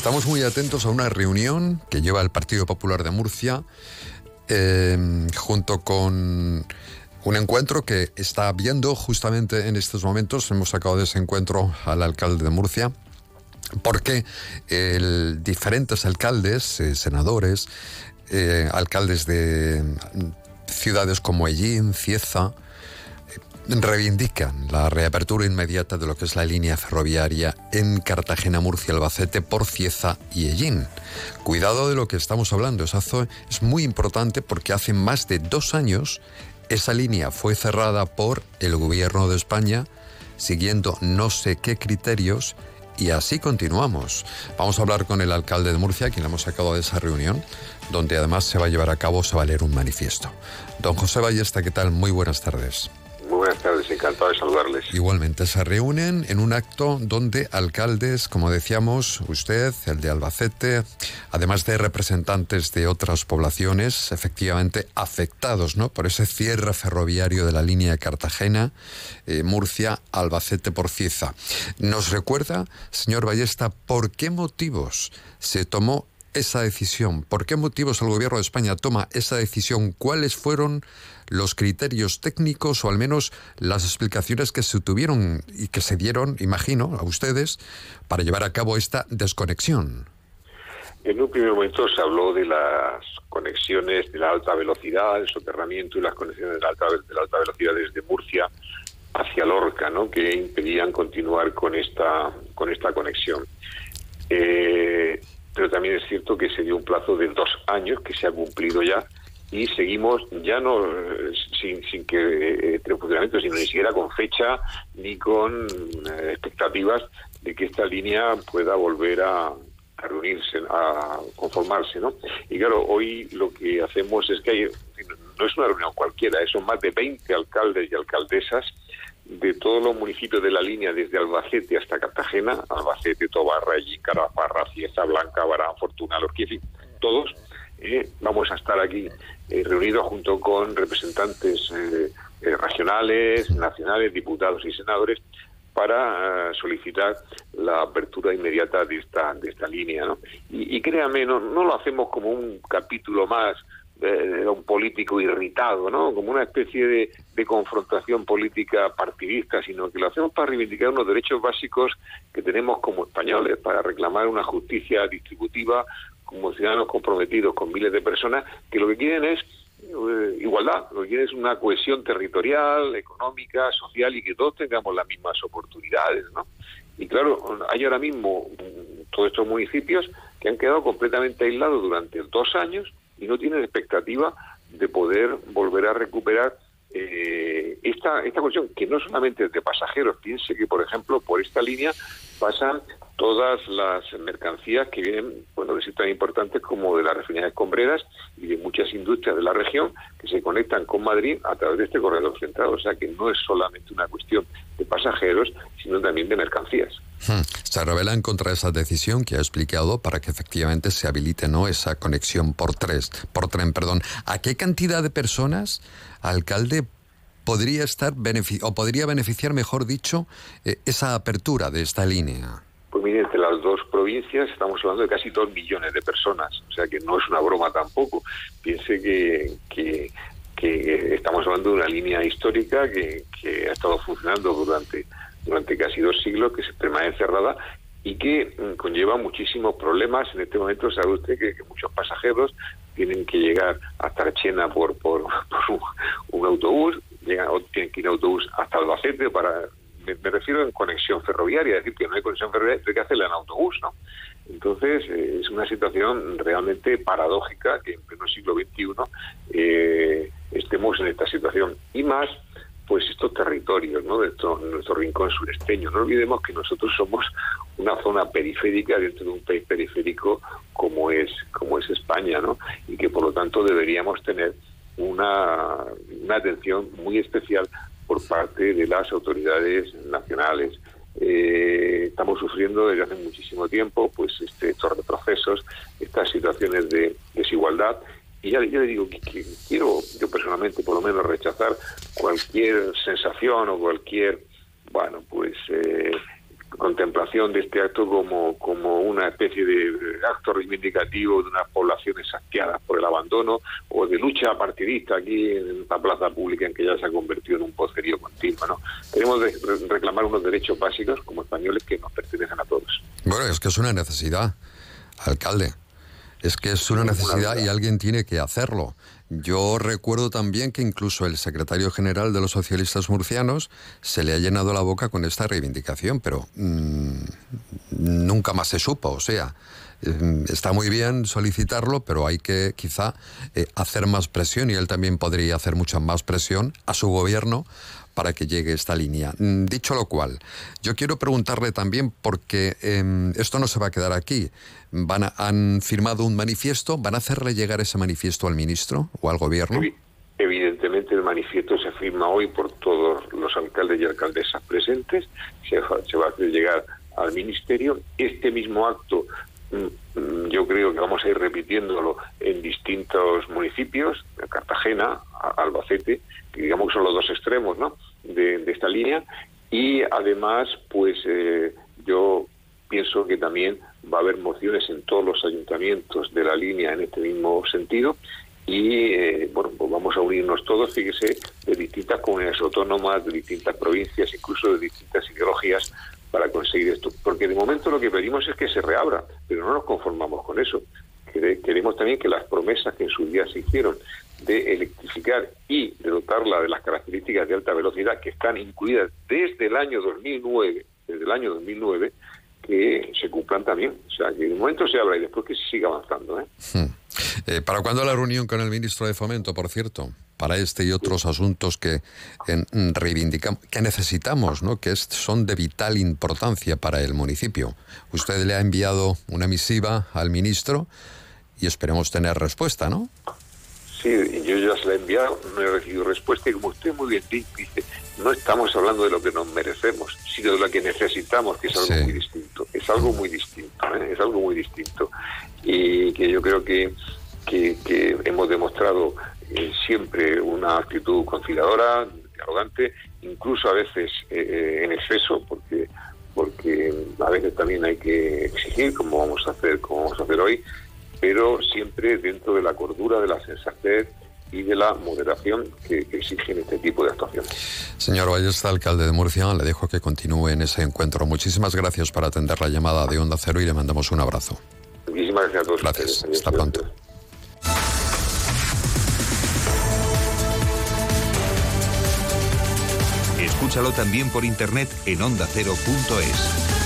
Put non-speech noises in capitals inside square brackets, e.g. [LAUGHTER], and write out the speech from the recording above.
Estamos muy atentos a una reunión que lleva el Partido Popular de Murcia em, junto con un encuentro que está viendo justamente en estos momentos. Hemos sacado de ese encuentro al alcalde de Murcia porque diferentes alcaldes, eh, senadores, eh, alcaldes de ciudades como Ellín, Cieza, reivindican la reapertura inmediata de lo que es la línea ferroviaria en Cartagena, Murcia, Albacete por Cieza y Ellín. Cuidado de lo que estamos hablando, eso es muy importante porque hace más de dos años esa línea fue cerrada por el gobierno de España siguiendo no sé qué criterios y así continuamos. Vamos a hablar con el alcalde de Murcia, quien hemos sacado de esa reunión, donde además se va a llevar a cabo, se va a leer un manifiesto. Don José Ballesta, ¿qué tal? Muy buenas tardes. Encantado de saludarles. Igualmente, se reúnen en un acto donde alcaldes, como decíamos, usted, el de Albacete, además de representantes de otras poblaciones, efectivamente afectados ¿no? por ese cierre ferroviario de la línea Cartagena, eh, Murcia, Albacete por Cieza. ¿Nos recuerda, señor Ballesta, por qué motivos se tomó esa decisión? ¿Por qué motivos el gobierno de España toma esa decisión? ¿Cuáles fueron los criterios técnicos o al menos las explicaciones que se tuvieron y que se dieron, imagino, a ustedes para llevar a cabo esta desconexión? En un primer momento se habló de las conexiones de la alta velocidad, el soterramiento y las conexiones de la alta, de la alta velocidad desde Murcia hacia Lorca, ¿no? que impedían continuar con esta, con esta conexión. Eh, pero también es cierto que se dio un plazo de dos años que se ha cumplido ya y seguimos ya no eh, sin, sin que eh, funcionamiento, sino ni siquiera con fecha ni con eh, expectativas de que esta línea pueda volver a, reunirse, a conformarse, ¿no? Y claro, hoy lo que hacemos es que hay, no es una reunión cualquiera, son más de 20 alcaldes y alcaldesas de todos los municipios de la línea, desde Albacete hasta Cartagena, Albacete, Tobarra, Allí, Caraparra, Cieza, Blanca, Barán, Fortuna, Lorquier, todos eh, vamos a estar aquí eh, reunidos junto con representantes eh, regionales, nacionales, diputados y senadores para solicitar la apertura inmediata de esta de esta línea, ¿no? Y, créame, no, no lo hacemos como un capítulo más de un político irritado, ¿no? Como una especie de, de, confrontación política partidista, sino que lo hacemos para reivindicar unos derechos básicos que tenemos como españoles, para reclamar una justicia distributiva, como ciudadanos comprometidos con miles de personas que lo que quieren es eh, igualdad, lo que quieren es una cohesión territorial, económica, social y que todos tengamos las mismas oportunidades, ¿no? Y claro, hay ahora mismo todos estos municipios que han quedado completamente aislados durante dos años y no tienen expectativa de poder volver a recuperar eh, esta, esta cuestión, que no solamente es de pasajeros, piense que, por ejemplo, por esta línea pasan todas las mercancías que vienen, bueno, de tan importantes como de las refinerías combreras y de muchas industrias de la región que se conectan con Madrid a través de este corredor central. O sea que no es solamente una cuestión de pasajeros, sino también de mercancías. Hmm. Se revelan contra esa decisión que ha explicado para que efectivamente se habilite no esa conexión por tres, por tren, perdón. ¿A qué cantidad de personas, alcalde, podría estar o podría beneficiar, mejor dicho, eh, esa apertura de esta línea? Pues mire, entre las dos provincias estamos hablando de casi dos millones de personas, o sea que no es una broma tampoco. Piense que, que, estamos hablando de una línea histórica que, ha estado funcionando durante, durante casi dos siglos, que se permanece cerrada y que mm, conlleva muchísimos problemas. En este momento sabe usted que, muchos pasajeros tienen que llegar hasta Archena por, por, [LAUGHS] un, autobús, llegan, tienen que ir autobús hasta Albacete para me, refiero en conexión ferroviaria, es decir, que no hay conexión ferroviaria, hay que hacerla en autobús, ¿no? Entonces, eh, es una situación realmente paradójica que en pleno siglo XXI eh, estemos en esta situación. Y más, pues estos territorios, ¿no? De nuestro rincón suresteño. No olvidemos que nosotros somos una zona periférica dentro de un país periférico como es, como es España, ¿no? Y que por lo tanto deberíamos tener una, una atención muy especial por parte de las autoridades nacionales. Eh, estamos sufriendo desde hace muchísimo tiempo pues este, estos retrocesos, estas situaciones de desigualdad y ya, le digo que, quiero yo personalmente por lo menos rechazar cualquier sensación o cualquier bueno pues eh, contemplación de este acto como, como una especie de acto reivindicativo de unas poblaciones saqueadas por el abandono o de lucha partidista aquí en la plaza pública en que ya se ha convertido en un posterío continuo. ¿no? Queremos reclamar unos derechos básicos como españoles que nos pertenecen a todos. Bueno, es que es una necesidad, alcalde. Es que es una necesidad y alguien tiene que hacerlo. Yo recuerdo también que incluso el secretario general de los socialistas murcianos se le ha llenado la boca con esta reivindicación, pero mm, nunca más se supo. O sea, mm, está muy bien solicitarlo, pero hay que quizá eh, hacer más presión y él también podría hacer mucha más presión a su gobierno para que llegue esta línea. Mm, dicho lo cual, yo quiero preguntarle también, porque em, esto no se va a quedar aquí, van han firmado un manifiesto, ¿van a hacerle llegar ese manifiesto al ministro o al gobierno? Evidentemente el manifiesto se firma hoy por todos los alcaldes y alcaldesas presentes, se, se va a hacer llegar al ministerio. Este mismo acto mm, mm, yo creo que vamos a ir repitiéndolo en distintos municipios, Cartagena, Albacete, que digamos que son los dos extremos ¿no? De, esta línea, y además, pues eh, yo pienso que también va a haber mociones en todos los ayuntamientos de la línea en este mismo sentido, y eh, bueno, pues vamos a unirnos todos, fíjese, de distintas comunidades autónomas, de distintas provincias, incluso de distintas ideologías, para conseguir esto. Porque de momento lo que pedimos es que se reabra, pero no nos conformamos con eso. Queremos también que las promesas que en su día se hicieron de electrificar y de dotarla de las características de alta velocidad que están incluidas desde el año 2009, desde el año 2009, que se cumplan también. O sea, que de momento se abra y después que se siga avanzando. ¿eh? Hmm. Eh, ¿Para cuándo la reunión con el ministro de Fomento, por cierto? Para este y otros asuntos que reivindicamos, que necesitamos, ¿no? que son de vital importancia para el municipio. Usted le ha enviado una misiva al ministro y esperemos tener respuesta, ¿no? Sí, yo ya se la he enviado, no he recibido respuesta y como usted muy bien dice, no estamos hablando de lo que nos merecemos, sino de lo que necesitamos, que es algo muy distinto. Es algo muy distinto, ¿eh? es algo muy distinto. Y que yo creo que, que, hemos demostrado eh, siempre una actitud conciliadora, arrogante, incluso a veces eh, en exceso, porque porque a veces también hay que exigir, como vamos a hacer, como vamos a hacer hoy, pero siempre dentro de la cordura, de la sensatez y de la moderación que, exigen este tipo de actuaciones. Señor Ballesta, alcalde de Murcia, le dejo que continúe en ese encuentro. Muchísimas gracias por atender la llamada de Onda Cero y le mandamos un abrazo. Muchísimas gracias a todos. Gracias. Hasta pronto. Escúchalo también por internet en ondacero.es.